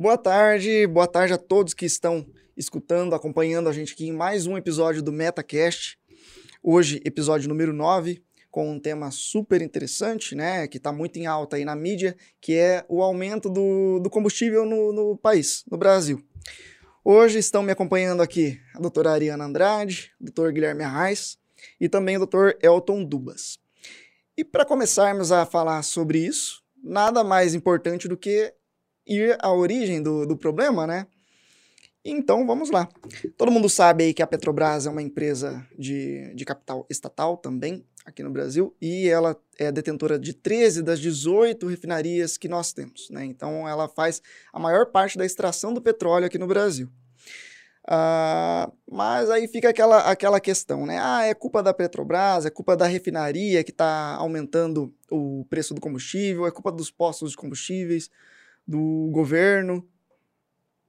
Boa tarde, boa tarde a todos que estão escutando, acompanhando a gente aqui em mais um episódio do MetaCast. Hoje, episódio número 9, com um tema super interessante, né, que está muito em alta aí na mídia, que é o aumento do, do combustível no, no país, no Brasil. Hoje estão me acompanhando aqui a doutora Ariana Andrade, o doutor Guilherme Arraes e também o doutor Elton Dubas. E para começarmos a falar sobre isso, nada mais importante do que ir à origem do, do problema, né? Então vamos lá. Todo mundo sabe aí que a Petrobras é uma empresa de, de capital estatal também aqui no Brasil e ela é detentora de 13 das 18 refinarias que nós temos. Né? Então ela faz a maior parte da extração do petróleo aqui no Brasil. Uh, mas aí fica aquela, aquela questão, né? Ah, é culpa da Petrobras, é culpa da refinaria que está aumentando o preço do combustível, é culpa dos postos de combustíveis, do governo.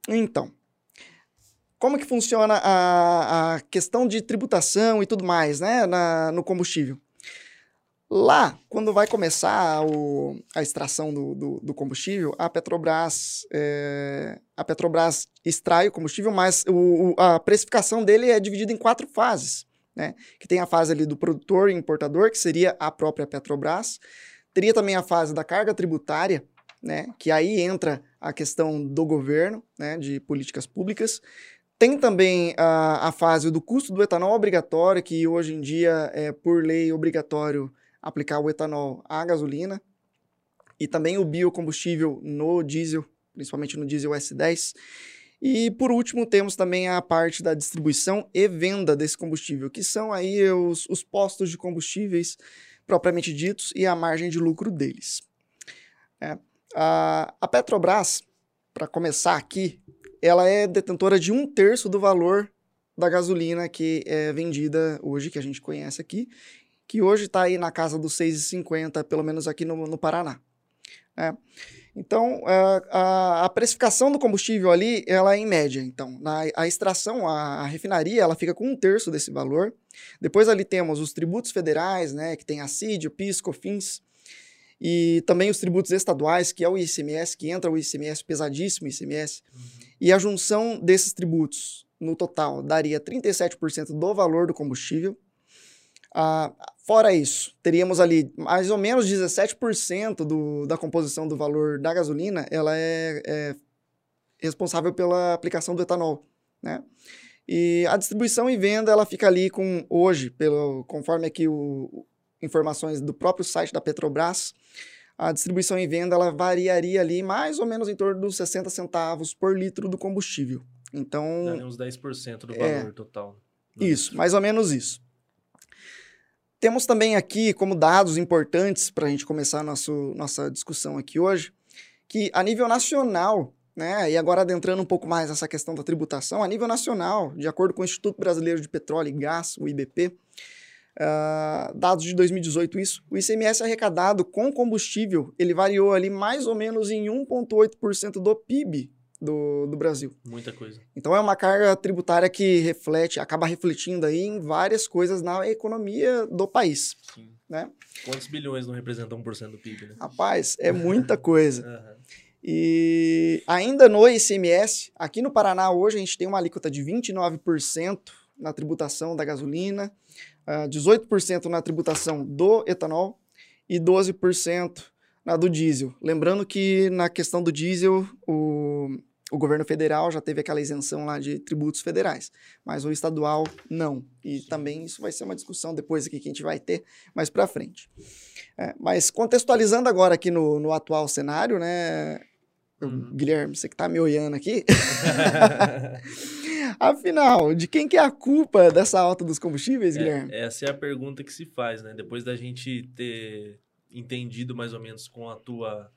Então, como que funciona a, a questão de tributação e tudo mais, né, na, no combustível? Lá, quando vai começar o, a extração do, do, do combustível, a Petrobras, é, a Petrobras extrai o combustível, mas o, a precificação dele é dividida em quatro fases. Né? Que tem a fase ali do produtor e importador, que seria a própria Petrobras. Teria também a fase da carga tributária, né? que aí entra a questão do governo, né? de políticas públicas. Tem também a, a fase do custo do etanol obrigatório, que hoje em dia é, por lei, obrigatório aplicar o etanol à gasolina. E também o biocombustível no diesel, principalmente no diesel S10. E por último, temos também a parte da distribuição e venda desse combustível, que são aí os, os postos de combustíveis propriamente ditos e a margem de lucro deles. É. A, a Petrobras, para começar aqui, ela é detentora de um terço do valor da gasolina que é vendida hoje, que a gente conhece aqui, que hoje está aí na casa dos 6,50, pelo menos aqui no, no Paraná. É. Então, a, a, precificação do combustível ali, ela é em média. Então, na, a extração, a, a, refinaria, ela fica com um terço desse valor. Depois ali temos os tributos federais, né, que tem a CID, o PIS, COFINS, e também os tributos estaduais, que é o ICMS, que entra o ICMS pesadíssimo, ICMS. Uhum. E a junção desses tributos, no total, daria 37% do valor do combustível. Ah, fora isso, teríamos ali mais ou menos 17% do, da composição do valor da gasolina, ela é, é responsável pela aplicação do etanol, né? E a distribuição e venda, ela fica ali com, hoje, pelo, conforme aqui o, informações do próprio site da Petrobras, a distribuição e venda ela variaria ali mais ou menos em torno dos 60 centavos por litro do combustível. Então. Daria uns 10% do valor é, total. Isso, litro. mais ou menos isso. Temos também aqui, como dados importantes para a gente começar nosso, nossa discussão aqui hoje, que a nível nacional, né, e agora adentrando um pouco mais nessa questão da tributação, a nível nacional, de acordo com o Instituto Brasileiro de Petróleo e Gás, o IBP, Uh, dados de 2018 isso, o ICMS arrecadado com combustível, ele variou ali mais ou menos em 1,8% do PIB do, do Brasil. Muita coisa. Então é uma carga tributária que reflete, acaba refletindo aí em várias coisas na economia do país. Sim. Né? Quantos bilhões não representam 1% do PIB? Né? Rapaz, é muita coisa. uhum. E ainda no ICMS, aqui no Paraná hoje a gente tem uma alíquota de 29% na tributação da gasolina, uh, ah, 18% na tributação do etanol e 12% na do diesel. Lembrando que na questão do diesel, o, o governo federal já teve aquela isenção lá de tributos federais, mas o estadual não. E Sim. também isso vai ser uma discussão depois aqui que a gente vai ter mais para frente. É, mas contextualizando agora aqui no, no atual cenário, né, uhum. Guilherme, você que está me olhando aqui. Afinal, de quem que é a culpa dessa alta dos combustíveis, é, Guilherme? Essa é a pergunta que se faz, né? Depois da gente ter entendido mais ou menos com a tua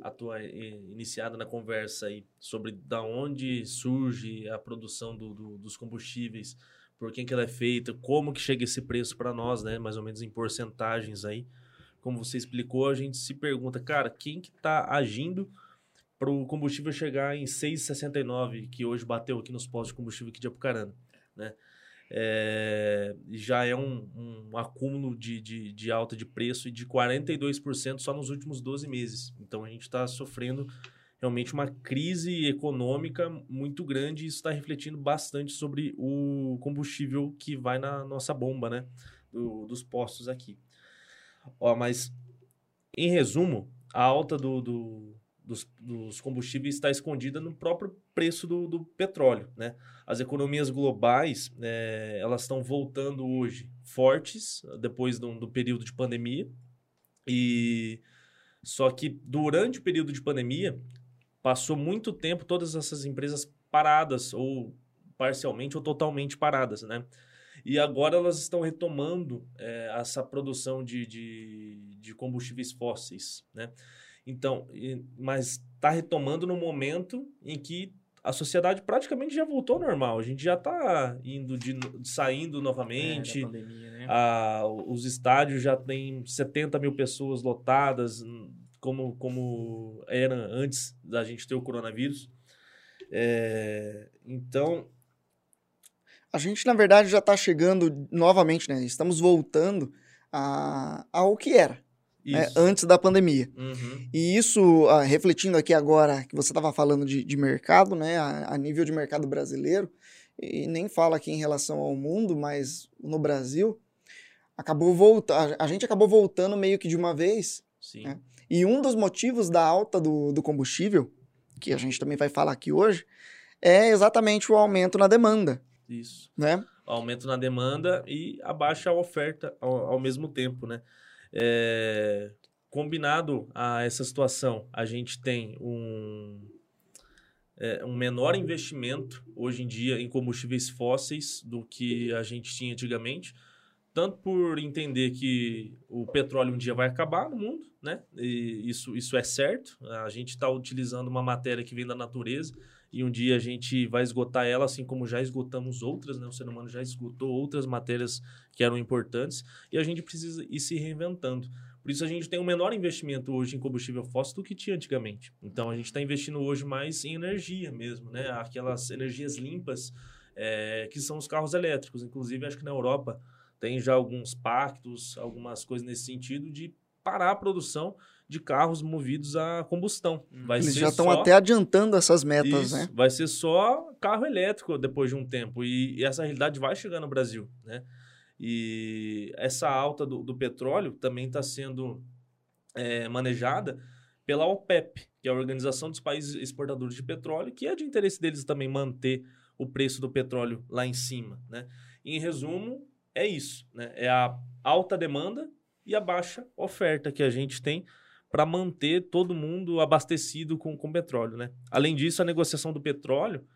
a tua iniciada na conversa aí sobre da onde surge a produção do, do, dos combustíveis, por quem que ela é feita, como que chega esse preço para nós, né? Mais ou menos em porcentagens aí. Como você explicou, a gente se pergunta, cara, quem que está agindo para o combustível chegar em 6,69, que hoje bateu aqui nos postos de combustível aqui de Apucarana, né? É, já é um, um acúmulo de, de, de, alta de preço de 42% só nos últimos 12 meses. Então a gente está sofrendo realmente uma crise econômica muito grande e isso está refletindo bastante sobre o combustível que vai na nossa bomba, né? Do, dos postos aqui. Ó, mas, em resumo, a alta do, do dos, dos, combustíveis está escondida no próprio preço do, do petróleo, né? As economias globais, é, elas estão voltando hoje fortes, depois do, do período de pandemia, e só que durante o período de pandemia, passou muito tempo todas essas empresas paradas, ou parcialmente ou totalmente paradas, né? E agora elas estão retomando é, essa produção de, de, de, combustíveis fósseis, né? Então, mas está retomando no momento em que a sociedade praticamente já voltou ao normal. A gente já está indo de, saindo novamente. É, pandemia, né? a, os estádios já têm 70 mil pessoas lotadas como, como era antes da gente ter o coronavírus. É, então. A gente, na verdade, já está chegando novamente, né? Estamos voltando a, ao que era. Né? antes da pandemia. Uhum. E isso, uh, refletindo aqui agora, que você estava falando de, de, mercado, né, a, a, nível de mercado brasileiro, e nem fala aqui em relação ao mundo, mas no Brasil, acabou voltando, a, a gente acabou voltando meio que de uma vez. Sim. Né? E um dos motivos da alta do, do combustível, que a gente também vai falar aqui hoje, é exatamente o aumento na demanda. Isso. Né? Aumento na demanda e a baixa oferta ao, ao mesmo tempo, né? É, combinado a essa situação, a gente tem um, é, um menor investimento hoje em dia em combustíveis fósseis do que a gente tinha antigamente tanto por entender que o petróleo um dia vai acabar no mundo, né? E isso, isso é certo. A gente está utilizando uma matéria que vem da natureza e um dia a gente vai esgotar ela, assim como já esgotamos outras, né? O ser humano já esgotou outras matérias que eram importantes e a gente precisa ir se reinventando. Por isso a gente tem um menor investimento hoje em combustível fóssil do que tinha antigamente. Então a gente está investindo hoje mais em energia mesmo, né? Aquelas energias limpas é, que são os carros elétricos. Inclusive acho que na Europa tem já alguns pactos, algumas coisas nesse sentido de parar a produção de carros movidos a combustão. Hum. Vai Eles já estão só... até adiantando essas metas, Isso, né? Vai ser só carro elétrico depois de um tempo. E, e, essa realidade vai chegar no Brasil, né? E essa alta do, do petróleo também está sendo é, manejada pela OPEP, que é a Organização dos Países Exportadores de Petróleo, que é de interesse deles também manter o preço do petróleo lá em cima, né? Em resumo, é isso, né? É a alta demanda e a baixa oferta que a gente tem para manter todo mundo abastecido com, com petróleo, né? Além disso, a negociação do petróleo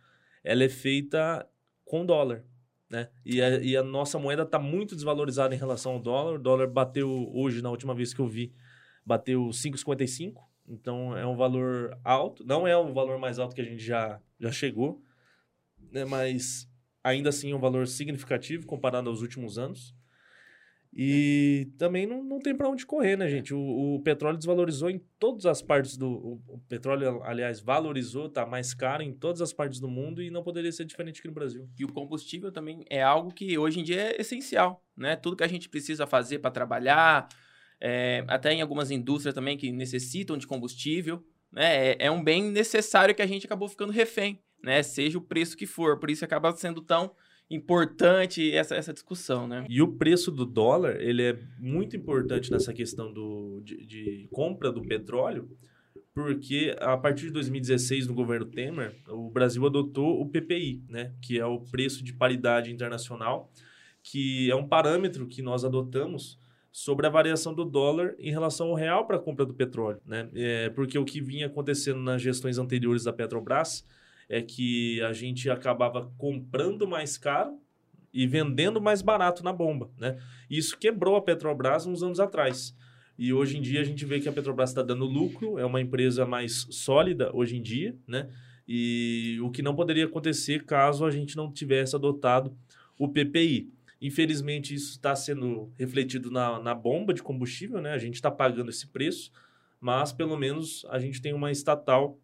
ela é feita com dólar, né? E a, e a nossa moeda está muito desvalorizada em relação ao dólar. O dólar bateu hoje, na última vez que eu vi, bateu 5,55. Então é um valor alto. Não é o valor mais alto que a gente já, já chegou, né? Mas ainda assim é um valor significativo comparado aos últimos anos. E também não, não tem para onde correr, né, gente? O, o, petróleo desvalorizou em todas as partes do. O, o petróleo, aliás, valorizou, tá mais caro em todas as partes do mundo e não poderia ser diferente aqui no Brasil. E o combustível também é algo que hoje em dia é essencial, né? Tudo que a gente precisa fazer para trabalhar, é, até em algumas indústrias também que necessitam de combustível, né? É, é um bem necessário que a gente acabou ficando refém né? Seja o preço que for. Por isso acaba sendo tão importante essa, essa discussão, né? E o preço do dólar, ele é muito importante nessa questão do, de, de compra do petróleo, porque a partir de 2016, no governo Temer, o Brasil adotou o PPI, né? Que é o preço de paridade internacional, que é um parâmetro que nós adotamos sobre a variação do dólar em relação ao real para a compra do petróleo, né? É, porque o que vinha acontecendo nas gestões anteriores da Petrobras é que a gente acabava comprando mais caro e vendendo mais barato na bomba, né? Isso quebrou a Petrobras uns anos atrás. E hoje em dia a gente vê que a Petrobras está dando lucro, é uma empresa mais sólida hoje em dia, né? E o que não poderia acontecer caso a gente não tivesse adotado o PPI. Infelizmente, isso está sendo refletido na, na bomba de combustível, né? A gente está pagando esse preço, mas pelo menos a gente tem uma estatal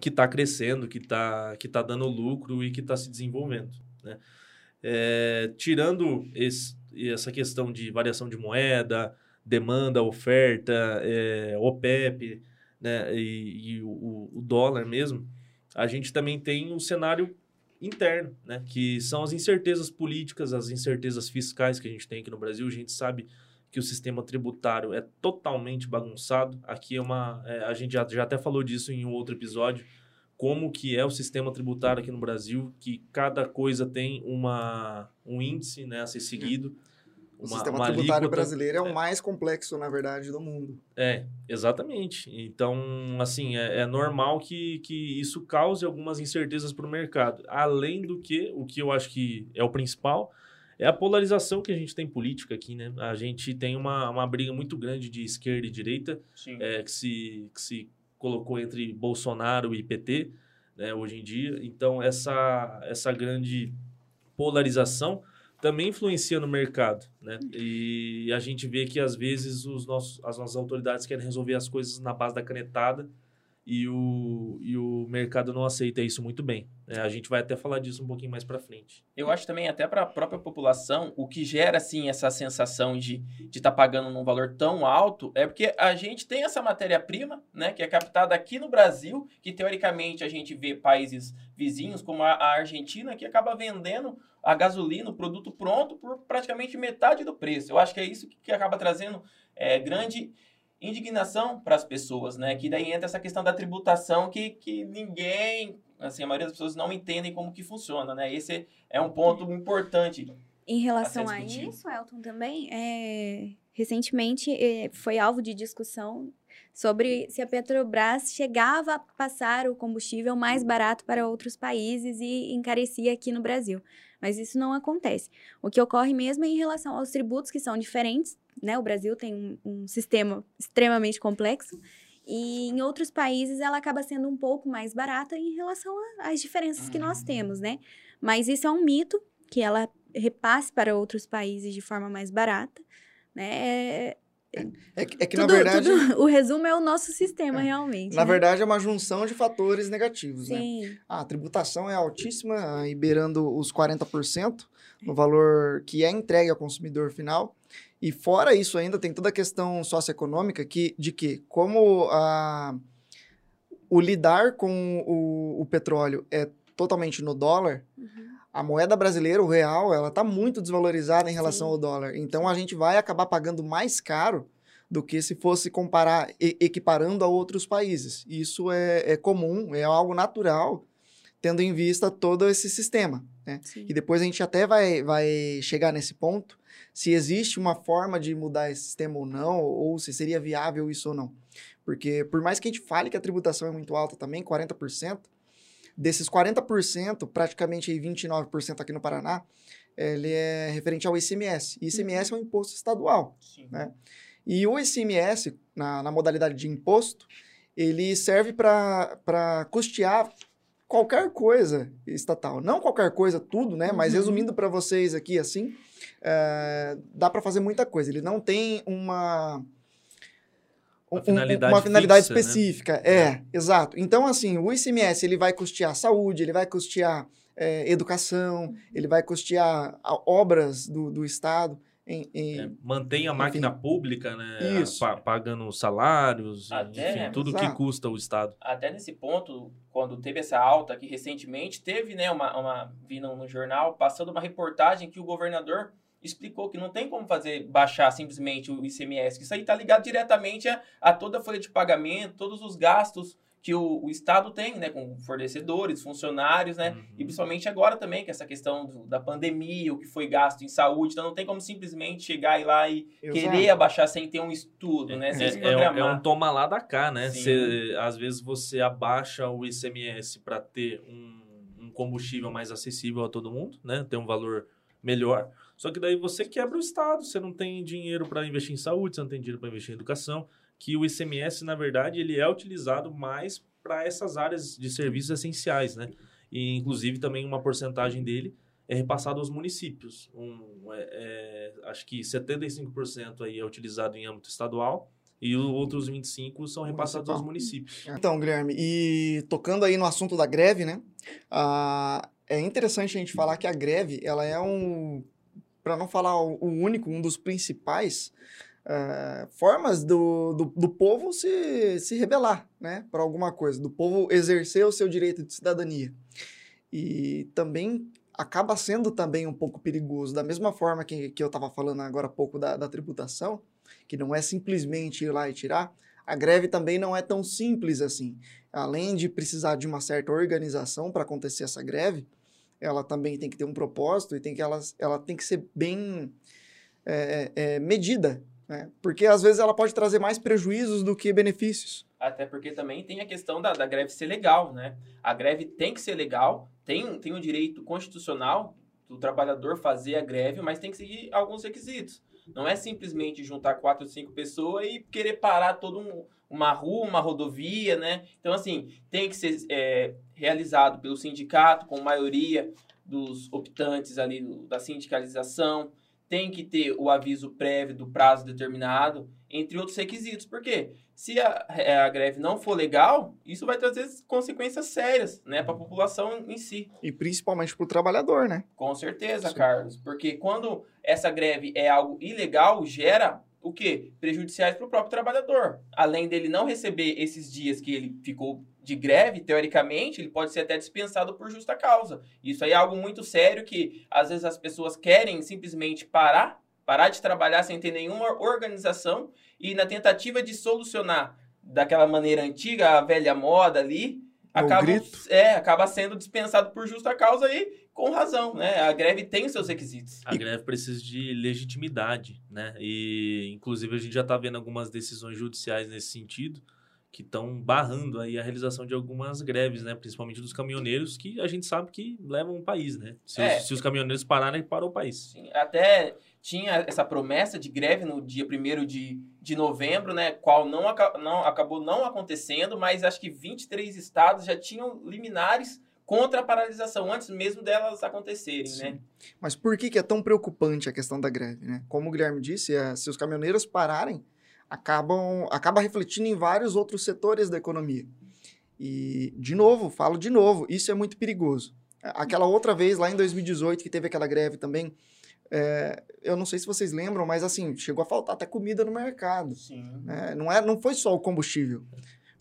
que está crescendo, que está que tá dando lucro e que está se desenvolvendo. Né? É, tirando esse, essa questão de variação de moeda, demanda, oferta, é, OPEP, né, e, e o, o dólar mesmo, a gente também tem um cenário interno, né, que são as incertezas políticas, as incertezas fiscais que a gente tem aqui no Brasil. A gente sabe que o sistema tributário é totalmente bagunçado. Aqui é uma. É, a gente já, já até falou disso em um outro episódio, como que é o sistema tributário aqui no Brasil, que cada coisa tem uma, um índice né, a ser seguido. O uma- sistema uma tributário alíquota. brasileiro é o mais complexo, na verdade, do mundo. É, exatamente. Então, assim, é, é normal que, que isso cause algumas incertezas para o mercado. Além do que, o que eu acho que é o principal, é a polarização que a gente tem política aqui, né? A gente tem uma, uma briga muito grande de esquerda e direita, é, que, se, que se colocou entre Bolsonaro e PT, né, hoje em dia. Então, essa, essa grande polarização também influencia no mercado, né? E a gente vê que, às vezes, os nossos, as nossas autoridades querem resolver as coisas na base da canetada e o, e o mercado não aceita isso muito bem. né? A gente vai até falar disso um pouquinho mais para frente. Eu acho também, até para a própria população, o que gera, assim, essa sensação de estar pagando num valor tão alto é porque a gente tem essa matéria-prima, né, que é captada aqui no Brasil, que teoricamente a gente vê países vizinhos, como a, a Argentina, que acaba vendendo a gasolina, o produto pronto, por praticamente metade do preço. Eu acho que é isso que, que acaba trazendo é, grande indignação para as pessoas, né? Que daí entra essa questão da tributação que, que ninguém, assim, a maioria das pessoas não entendem como que funciona, né? Esse é um ponto importante. Em relação a a, isso, Elton, também, é, recentemente é, foi alvo de discussão sobre se a Petrobras chegava a passar o combustível mais barato para outros países e encarecia aqui no Brasil. Mas isso não acontece. O que ocorre mesmo é em relação aos tributos, que são diferentes. Né? O Brasil tem um, um sistema extremamente complexo. E em outros países ela acaba sendo um pouco mais barata em relação às diferenças que nós Uhum. temos, né? Mas isso é um mito que ela repasse para outros países de forma mais barata, né? É, É, que- é que, tudo- na verdade, tudo- o resumo é o nosso sistema, É. realmente. na né? verdade, é uma junção de fatores negativos, né? Sim, Ah, a tributação é altíssima, aí beirando os 40% no valor que é entregue ao consumidor final. E fora isso ainda tem toda a questão socioeconômica que, de que, como a, o lidar com o, o petróleo é totalmente no dólar, Uhum. a moeda brasileira, o real, ela está muito desvalorizada em relação Sim. ao dólar. Então a gente vai acabar pagando mais caro do que se fosse comparar, equiparando a outros países. Isso é, é comum, é algo natural, tendo em vista todo esse sistema. Né? E depois a gente até vai, vai chegar nesse ponto, se existe uma forma de mudar esse sistema ou não, ou se seria viável isso ou não. Porque por mais que a gente fale que a tributação é muito alta também, 40%, desses 40%, praticamente aí 29% aqui no Paraná, ele é referente ao ICMS. E ICMS é um imposto estadual. Sim. Né? E o ICMS, na, na modalidade de imposto, ele serve para custear qualquer coisa estatal. Não qualquer coisa, tudo, né? Mas Uhum. resumindo para vocês aqui, assim, é, dá para fazer muita coisa. Ele não tem uma... Uma um- um- finalidade uma finalidade fixa, né? específica. É, exato. Então, assim, o ICMS ele vai custear saúde, ele vai custear é, educação, ele vai custear a- obras do, do Estado. Em, em- É, mantém a máquina pública, né? Isso. pa- pagando salários, Até, enfim, tudo que exato. custa o Estado. Até nesse ponto, quando teve essa alta aqui recentemente, teve, né, uma, uma vi no, no jornal, passando uma reportagem que o governador explicou que não tem como fazer baixar simplesmente o ICMS, que isso aí está ligado diretamente a, a toda a folha de pagamento, todos os gastos que o, o Estado tem, né, com fornecedores, funcionários, né, Uhum. e principalmente agora também, que essa questão do- da pandemia, o que foi gasto em saúde, então não tem como simplesmente chegar e lá e Exato. querer abaixar sem ter um estudo, né, sem se É, é, um- programar. é um toma lá da cá, né? Sim. Cê- às vezes você abaixa o ICMS para ter um, um combustível mais acessível a todo mundo, né? Ter um valor melhor. Só que daí você quebra o Estado, você não tem dinheiro para investir em saúde, você não tem dinheiro para investir em educação. Que o ICMS, na verdade, ele é utilizado mais para essas áreas de serviços essenciais, né? E, inclusive, também uma porcentagem dele é repassado aos municípios. Um, é- é, acho que 75% aí é utilizado em âmbito estadual e os outros 25% são repassados aos municípios. Então, Guilherme, e tocando aí no assunto da greve, né? ah, é interessante a gente falar que a greve, ela é um, para não falar o único, um dos principais é, formas do, do, do, povo se, se rebelar né, para alguma coisa, do povo exercer o seu direito de cidadania. E também acaba sendo também um pouco perigoso, da mesma forma que, que eu estava falando agora há pouco da, da tributação, que não é simplesmente ir lá e tirar, a greve também não é tão simples assim. Além de precisar de uma certa organização para acontecer essa greve, ela também tem que ter um propósito e tem que ela, ela tem que ser bem é, é, medida, né? Porque às vezes ela pode trazer mais prejuízos do que benefícios. Até porque também tem a questão da, da greve ser legal, né? A greve tem que ser legal, tem, tem um direito constitucional do trabalhador fazer a greve, mas tem que seguir alguns requisitos. Não é simplesmente juntar quatro ou cinco pessoas e querer parar toda um, uma rua, uma rodovia, né? Então, assim, tem que ser é, realizado pelo sindicato, com maioria dos optantes ali da sindicalização, tem que ter o aviso prévio do prazo determinado, entre outros requisitos. Por quê? Se a, é, a greve não for legal, isso vai trazer consequências sérias né, para a população em si. E principalmente para o trabalhador, né? Com certeza, Sim. Carlos. Porque quando essa greve é algo ilegal, gera o quê? Prejudiciais para o próprio trabalhador. Além dele não receber esses dias que ele ficou de greve, teoricamente, ele pode ser até dispensado por justa causa. Isso aí é algo muito sério que às vezes as pessoas querem simplesmente parar, parar de trabalhar sem ter nenhuma organização e na tentativa de solucionar daquela maneira antiga, a velha moda ali, acaba, é, acaba sendo dispensado por justa causa e com razão, né? A greve tem os seus requisitos. A e... greve precisa de legitimidade, né? E, inclusive, a gente já está vendo algumas decisões judiciais nesse sentido que estão barrando aí a realização de algumas greves, né? Principalmente dos caminhoneiros, que a gente sabe que levam o país, né? Se, é, os, se os caminhoneiros pararem, parou o país. Sim, até tinha essa promessa de greve no dia 1 de, de novembro, né? Qual não, não acabou não acontecendo, mas acho que 23 estados já tinham liminares contra a paralisação, antes mesmo delas acontecerem, Sim. né? Mas por que, que é tão preocupante a questão da greve, né? Como o Guilherme disse, é, se os caminhoneiros pararem, acabam acaba refletindo em vários outros setores da economia. E, de novo, falo de novo, isso é muito perigoso. Aquela outra vez, lá em 2018, que teve aquela greve também, é, eu não sei se vocês lembram, mas assim, chegou a faltar até comida no mercado. Sim. Né? Não, é, não foi só o combustível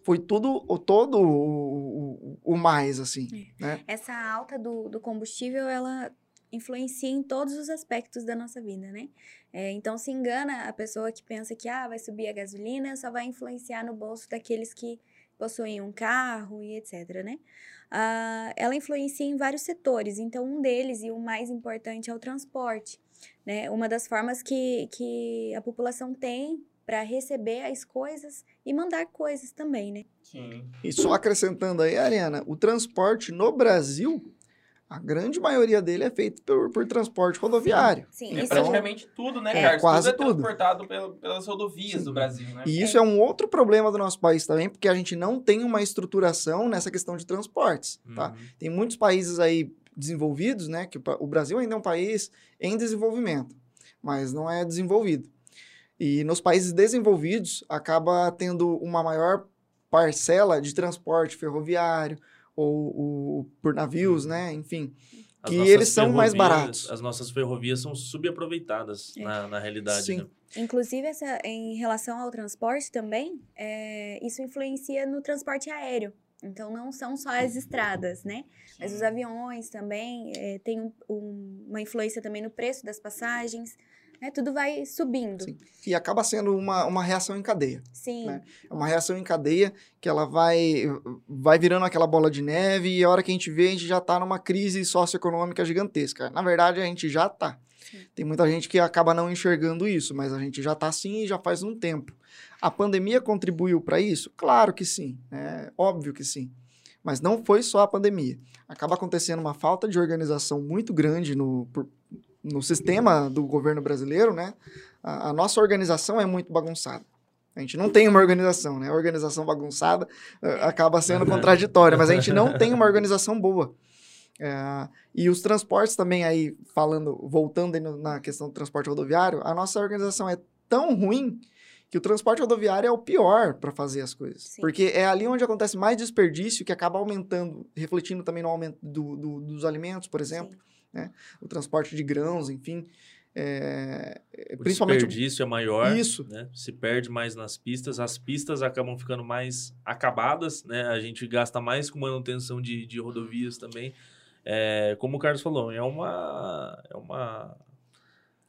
foi tudo, o todo o, o, o mais, assim, é. né? Essa alta do, do combustível, ela influencia em todos os aspectos da nossa vida, né? É, então, se engana a pessoa que pensa que, ah, vai subir a gasolina, só vai influenciar no bolso daqueles que possuem um carro e etc, né? Ah, ela influencia em vários setores, então um deles, e o mais importante, é o transporte, né? Uma das formas que, que a população tem para receber as coisas e mandar coisas também, né? Sim. E só acrescentando aí, Ariana, o transporte no Brasil, a grande maioria dele é feito por, por transporte rodoviário. Sim, sim. É praticamente tudo, né, é, Carlos? Quase tudo. É transportado pelo, pelas rodovias sim. do Brasil, né? E isso é. é. um outro problema do nosso país também, porque a gente não tem uma estruturação nessa questão de transportes, tá? uhum. tá? Tem muitos países aí desenvolvidos, né, que o Brasil ainda é um país em desenvolvimento, mas não é desenvolvido. E nos países desenvolvidos, acaba tendo uma maior parcela de transporte ferroviário ou, ou por navios, né? Enfim, as que eles são mais baratos. As nossas ferrovias são subaproveitadas é. na, na realidade. Sim. Né? Inclusive, essa, em relação ao transporte também, é, isso influencia no transporte aéreo. Então, não são só as estradas, né? Mas os aviões também é, têm um, um, uma influência também no preço das passagens né? Tudo vai subindo. Sim. E acaba sendo uma, uma reação em cadeia. Sim. Né? É uma reação em cadeia que ela vai, vai virando aquela bola de neve e a hora que a gente vê, a gente já está numa crise socioeconômica gigantesca. Na verdade, a gente já está. Tem muita gente que acaba não enxergando isso, mas a gente já está assim e já faz um tempo. A pandemia contribuiu para isso? Claro que sim, é óbvio que sim. Mas não foi só a pandemia. Acaba acontecendo uma falta de organização muito grande no, por, no sistema do governo brasileiro, né, a, a, nossa organização é muito bagunçada. A gente não tem uma organização, né? A organização bagunçada uh, acaba sendo contraditória, mas a gente não tem uma organização boa. É, e os transportes também aí, falando, voltando na questão do transporte rodoviário, a nossa organização é tão ruim que o transporte rodoviário é o pior para fazer as coisas. Sim. Porque é ali onde acontece mais desperdício, que acaba aumentando, refletindo também no aumento do, do, dos alimentos, por exemplo. Sim né? O transporte de grãos, enfim. É, O principalmente desperdício é maior, Isso. né? Se perde mais nas pistas, as pistas acabam ficando mais acabadas, né? A gente gasta mais com manutenção de, de rodovias também. É, como o Carlos falou, é uma é uma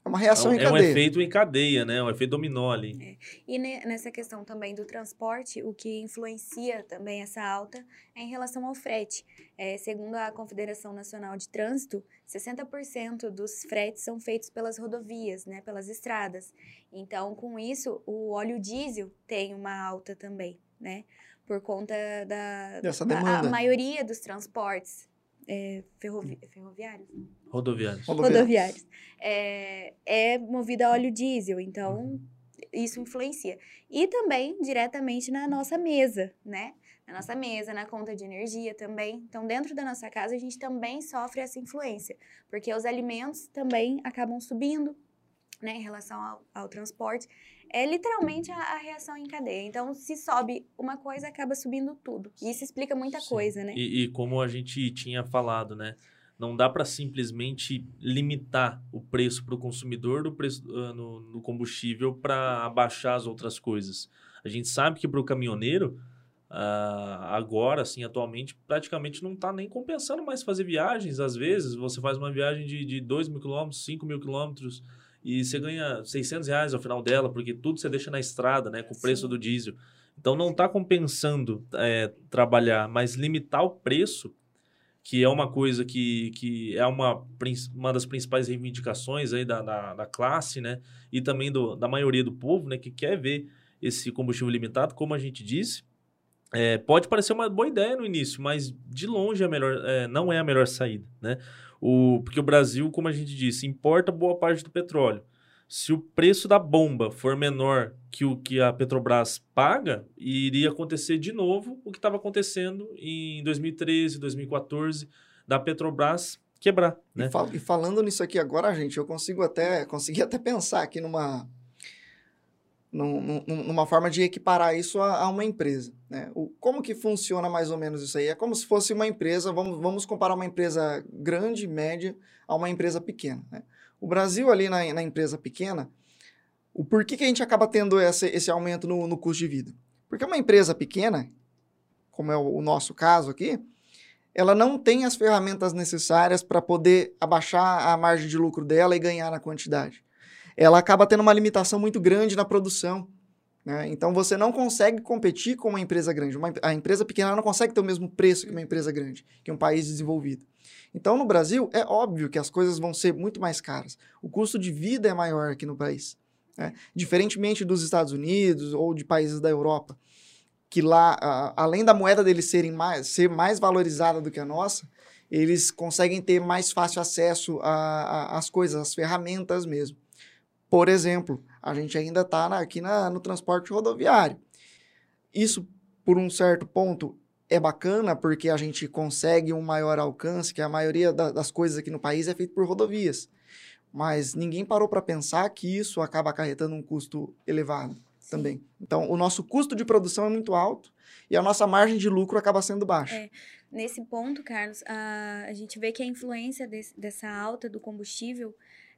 é uma é reação um, em é um cadeia. efeito em cadeia, né? Um efeito dominó ali. E ne- nessa questão também do transporte, o que influencia também essa alta é em relação ao frete. É, segundo a Confederação Nacional de Trânsito, 60% dos fretes são feitos pelas rodovias, né, pelas estradas. Então, com isso, o óleo diesel tem uma alta também, né, por conta da Dessa a- maioria dos transportes é, ferrovi ferroviários, não? Rodoviários. Rodoviários. rodoviários, é, é movida a óleo diesel. Então, isso influencia. E também diretamente na nossa mesa, né? Na nossa mesa, na conta de energia também. Então, dentro da nossa casa, a gente também sofre essa influência, porque os alimentos também acabam subindo, né, em relação ao, ao transporte. É literalmente a, a reação em cadeia. Então, se sobe uma coisa, acaba subindo tudo. E isso explica muita Sim. coisa, né? E, e como a gente tinha falado, né? Não dá para simplesmente limitar o preço para o consumidor do preço ah, no, no combustível para abaixar as outras coisas. A gente sabe que para o caminhoneiro, ah, agora, assim, atualmente, praticamente não está nem compensando mais fazer viagens. Às vezes, você faz uma viagem de, de 2 mil quilômetros, 5 mil quilômetros, e você ganha 600 reais ao final dela, porque tudo você deixa na estrada, né? Com o preço Sim. do diesel. Então, não está compensando é, trabalhar, mas limitar o preço, que é uma coisa que, que é uma, uma das principais reivindicações aí da, da, da classe, né? E também do, da maioria do povo, né? Que quer ver esse combustível limitado, como a gente disse. É, pode parecer uma boa ideia no início, mas de longe é melhor, é, não é a melhor saída, né? O, porque o Brasil, como a gente disse, importa boa parte do petróleo. Se o preço da bomba for menor que o que a Petrobras paga, iria acontecer de novo o que estava acontecendo em 2013, 2014, da Petrobras quebrar, né? E, fal- e falando nisso aqui agora, gente, eu consigo até consegui até pensar aqui numa num- num- numa forma de equiparar isso a, a uma empresa. Né? O, como que funciona mais ou menos isso aí? É como se fosse uma empresa, vamos, vamos comparar uma empresa grande, média, a uma empresa pequena. Né? O Brasil ali na, na empresa pequena, o porquê que a gente acaba tendo esse, esse aumento no, no custo de vida? Porque uma empresa pequena, como é o, o nosso caso aqui, ela não tem as ferramentas necessárias para poder abaixar a margem de lucro dela e ganhar na quantidade. Ela acaba tendo uma limitação muito grande na produção. né? Então você não consegue competir com uma empresa grande. Uma, a empresa pequena não consegue ter o mesmo preço que uma empresa grande, que um país desenvolvido. Então no Brasil é óbvio que as coisas vão ser muito mais caras. O custo de vida é maior aqui no país. né? Diferentemente dos Estados Unidos ou de países da Europa, que lá, além da moeda deles serem mais, ser mais valorizada do que a nossa, eles conseguem ter mais fácil acesso às coisas, às ferramentas mesmo. Por exemplo, a gente ainda está aqui na- no transporte rodoviário. Isso, por um certo ponto, é bacana porque a gente consegue um maior alcance, que a maioria da- das coisas aqui no país é feita por rodovias. Mas ninguém parou para pensar que isso acaba acarretando um custo elevado também. Então, o nosso custo de produção é muito alto e a nossa margem de lucro acaba sendo baixa. É. Nesse ponto, Carlos, a, a gente vê que a influência desse- dessa alta do combustível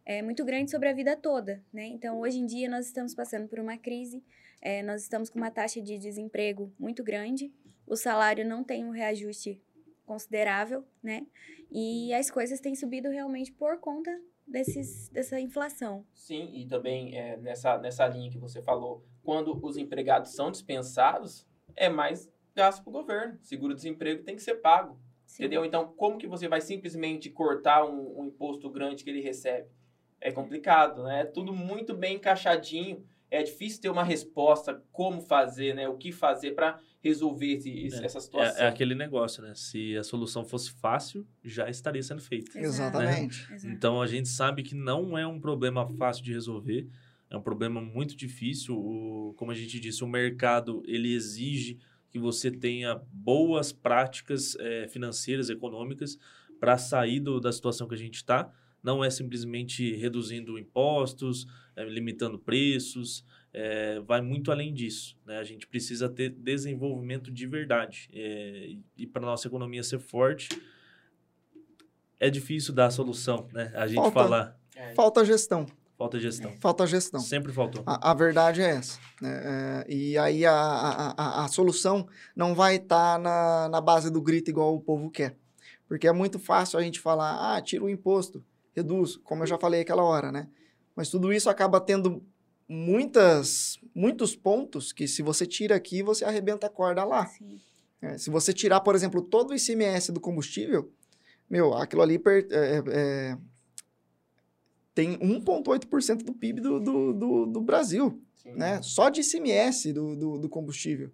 é muito grande sobre a vida toda, né? Então, hoje em dia, nós estamos passando por uma crise, é, nós estamos com uma taxa de desemprego muito grande, o salário não tem um reajuste considerável, né? E as coisas têm subido realmente por conta desses, dessa inflação. Sim, e também é, nessa, nessa linha que você falou, quando os empregados são dispensados, é mais gasto para o governo. Seguro-desemprego tem que ser pago. Sim. Entendeu? Então, como que você vai simplesmente cortar um, um imposto grande que ele recebe? É complicado, né? É tudo muito bem encaixadinho. É difícil ter uma resposta, como fazer, né? O que fazer para resolver esse- É, essa situação. É, é aquele negócio, né? Se a solução fosse fácil, já estaria sendo feita. Exatamente. Exato. Então a gente sabe que não é um problema fácil de resolver, é um problema muito difícil. O, como a gente disse, o mercado ele exige que você tenha boas práticas eh, financeiras, econômicas, para sair do- da situação que a gente está. Não é simplesmente reduzindo impostos, eh, limitando preços, eh, vai muito além disso. Né? A gente precisa ter desenvolvimento de verdade. eh, e para a nossa economia ser forte, é difícil dar a solução, né? A gente Falta- falar. É. Falta gestão. Falta gestão. Falta gestão. Sempre faltou. A, a verdade é essa. né? É, e aí a, a, a, a solução não vai estar na, na base do grito igual o povo quer. Porque é muito fácil a gente falar, ah, tira o imposto, reduz, como eu já falei aquela hora, né? Mas tudo isso acaba tendo muitas, muitos pontos que se você tira aqui, você arrebenta a corda lá. Sim. É, se você tirar, por exemplo, todo o ICMS do combustível, meu, aquilo ali per- é, é, tem 1,8% do PIB do, do, do, do Brasil, né? Só de ICMS do, do, do combustível.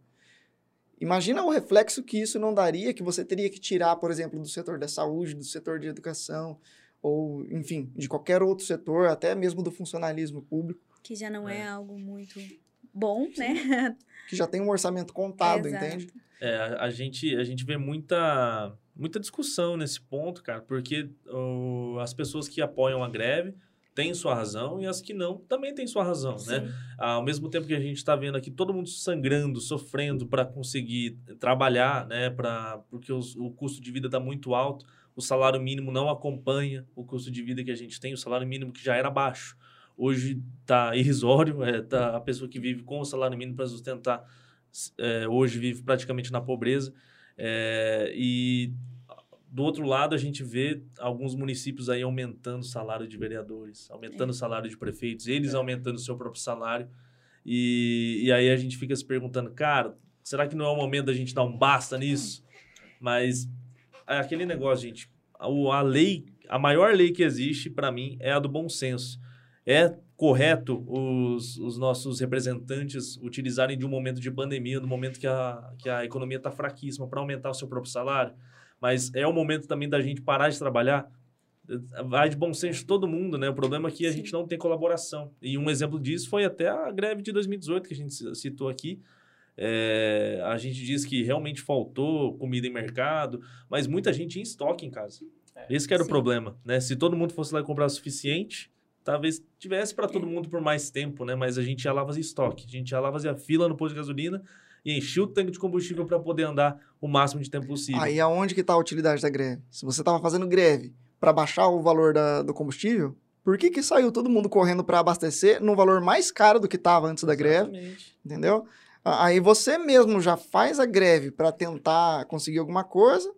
Imagina o reflexo que isso não daria, que você teria que tirar, por exemplo, do setor da saúde, do setor de educação, ou, enfim, de qualquer outro setor, até mesmo do funcionalismo público, Que já não é, É. algo muito bom, né? que já tem um orçamento contado, Exato. entende? É, a, a gente, a gente vê muita, muita discussão nesse ponto, cara, porque o, as pessoas que apoiam a greve têm sua razão e as que não também têm sua razão, né? Sim. Ao mesmo tempo que a gente está vendo aqui todo mundo sangrando, sofrendo para conseguir trabalhar, né? Pra, porque os- o custo de vida está muito alto, o salário mínimo não acompanha o custo de vida que a gente tem, o salário mínimo que já era baixo. Hoje está irrisório, é, tá a pessoa que vive com o salário mínimo para sustentar, é, hoje vive praticamente na pobreza. É, e do outro lado, a gente vê alguns municípios aí aumentando o salário de vereadores, aumentando o salário de prefeitos, eles aumentando o seu próprio salário. E, e aí a gente fica se perguntando, cara, será que não é o momento da gente dar um basta nisso? Mas é aquele negócio, gente, a, lei, a maior lei que existe para mim é a do bom senso. É correto os, os nossos representantes utilizarem de um momento de pandemia, no momento que a, que a economia está fraquíssima, para aumentar o seu próprio salário? Mas é o momento também da gente parar de trabalhar. Vai de bom senso todo mundo, né? O problema é que a Sim. gente não tem colaboração. E um exemplo disso foi até a greve de 2018 que a gente citou aqui. É, a gente diz que realmente faltou comida em mercado, mas muita gente tinha estoque em casa. É. Esse que era o Sim. problema, né? Se todo mundo fosse lá e comprar o suficiente, talvez tivesse para todo mundo por mais tempo, né? Mas a gente ia lá fazer estoque, a gente ia lá fazer fila no posto de gasolina e enchia o tanque de combustível para poder andar o máximo de tempo possível. Aí aonde que está a utilidade da greve? Se você estava fazendo greve para baixar o valor da- do combustível, por que, que saiu todo mundo correndo para abastecer num valor mais caro do que estava antes da greve? Exatamente. Entendeu? Aí você mesmo já faz a greve para tentar conseguir alguma coisa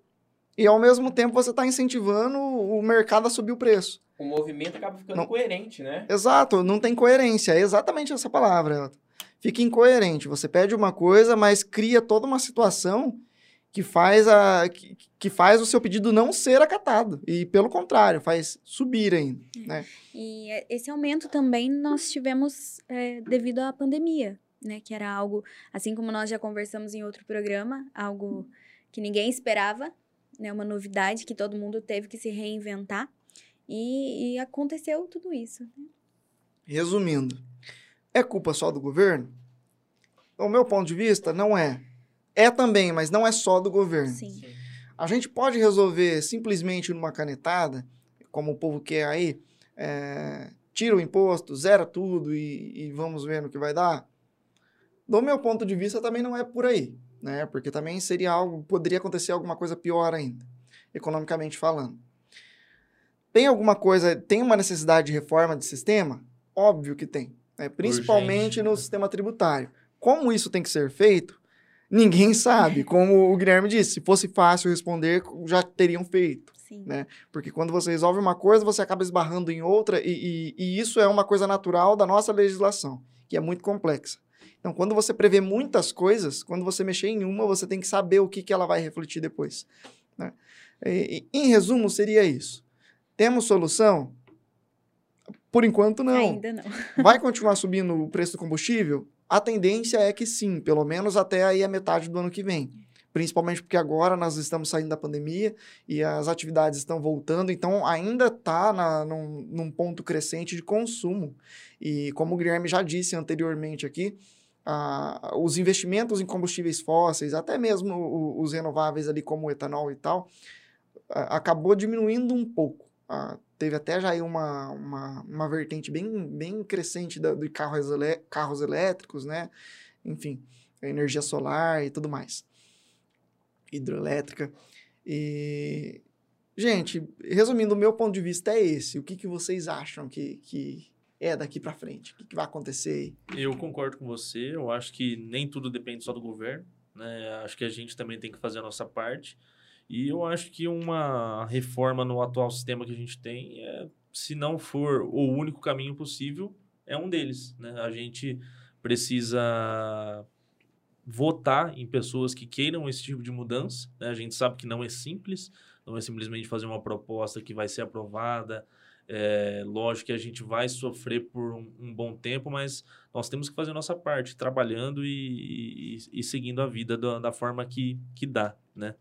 e ao mesmo tempo você está incentivando o mercado a subir o preço. O movimento acaba ficando Não. coerente, né? Exato, não tem coerência. É exatamente essa palavra. Elton. Fica incoerente. Você pede uma coisa, mas cria toda uma situação que faz, a, que, que faz o seu pedido não ser acatado. E, pelo contrário, faz subir ainda. Né? E é, esse aumento também nós tivemos é, devido à pandemia, né? Que era algo, assim como nós já conversamos em outro programa, algo que ninguém esperava, né? Uma novidade que todo mundo teve que se reinventar. E, e aconteceu tudo isso. Resumindo, é culpa só do governo? Do meu ponto de vista, não é. É também, mas não é só do governo. Sim. A gente pode resolver simplesmente numa canetada, como o povo quer aí, é, tira o imposto, zera tudo e, e vamos ver no que vai dar? Do meu ponto de vista, também não é por aí, né? Porque também seria algo, poderia acontecer alguma coisa pior ainda, economicamente falando. Tem alguma coisa, tem uma necessidade de reforma de sistema? Óbvio que tem, né? principalmente Urgente. no sistema tributário. Como isso tem que ser feito? Ninguém sabe. Como o Guilherme disse, se fosse fácil responder, já teriam feito. Né? Porque quando você resolve uma coisa, você acaba esbarrando em outra, e, e- e isso é uma coisa natural da nossa legislação, que é muito complexa. Então, quando você prevê muitas coisas, quando você mexer em uma, você tem que saber o que, que ela vai refletir depois. né? E- em resumo, seria isso. Temos solução? Por enquanto, não. Ainda não. Vai continuar subindo o preço do combustível? A tendência é que sim, pelo menos até aí a metade do ano que vem. Principalmente porque agora nós estamos saindo da pandemia e as atividades estão voltando, então ainda está num, num ponto crescente de consumo. E como o Guilherme já disse anteriormente aqui, ah, os investimentos em combustíveis fósseis, até mesmo os renováveis ali como o etanol e tal, acabou diminuindo um pouco. Ah, teve até já aí uma, uma, uma vertente bem, bem crescente da, de carros, carros elétricos, né? Enfim, energia solar e tudo mais. Hidroelétrica. E Gente, resumindo, o meu ponto de vista é esse. O que, que vocês acham que, que é daqui para frente? O que, que vai acontecer? Eu concordo com você. Eu acho que nem tudo depende só do governo. Né? Acho que a gente também tem que fazer a nossa parte. E eu acho que uma reforma no atual sistema que a gente tem, é, se não for o único caminho possível, é um deles. Né? A gente precisa votar em pessoas que queiram esse tipo de mudança. Né? A gente sabe que não é simples, não é simplesmente fazer uma proposta que vai ser aprovada. É, lógico que a gente vai sofrer por um, um, bom tempo, mas nós temos que fazer a nossa parte, trabalhando e, e, e seguindo a vida da, da, forma que, que dá, né?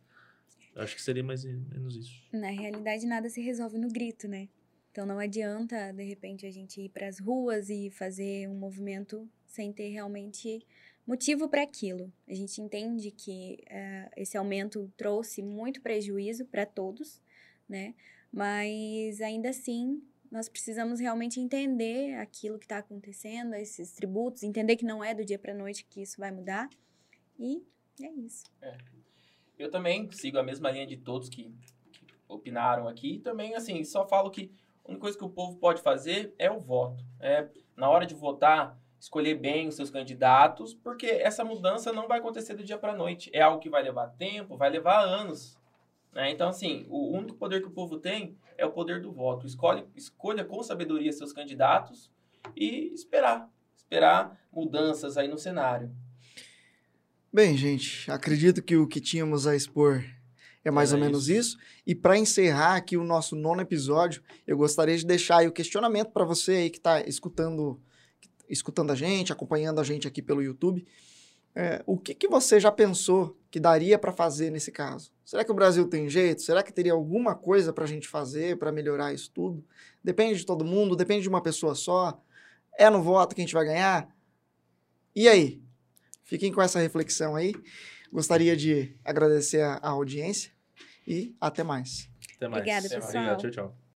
Acho que seria mais menos isso. Na realidade, nada se resolve no grito, né? Então não adianta, de repente, a gente ir para as ruas e fazer um movimento sem ter realmente motivo para aquilo. A gente entende que uh, esse aumento trouxe muito prejuízo para todos, né? Mas ainda assim, nós precisamos realmente entender aquilo que está acontecendo, esses tributos, entender que não é do dia para noite que isso vai mudar. E é isso. É. Eu também sigo a mesma linha de todos que, que opinaram aqui. E também, assim, só falo que a única coisa que o povo pode fazer é o voto. É, na hora de votar, escolher bem os seus candidatos, porque essa mudança não vai acontecer do dia para a noite. É algo que vai levar tempo, vai levar anos. Né? Então, assim, o único poder que o povo tem é o poder do voto. Escolhe, escolha com sabedoria seus candidatos e esperar. Esperar mudanças aí no cenário. Bem, gente, acredito que o que tínhamos a expor é mais é ou menos isso. E para encerrar aqui o nosso nono episódio, eu gostaria de deixar aí o questionamento para você aí que está escutando escutando a gente, acompanhando a gente aqui pelo YouTube, é, o que, que você já pensou que daria para fazer nesse caso? Será que o Brasil tem jeito? Será que teria alguma coisa para a gente fazer para melhorar isso tudo? Depende de todo mundo, depende de uma pessoa só. É no voto que a gente vai ganhar? E aí? Fiquem com essa reflexão aí. Gostaria de agradecer a, a audiência e até mais. Até mais. Obrigada, pessoal. Obrigado, tchau, tchau.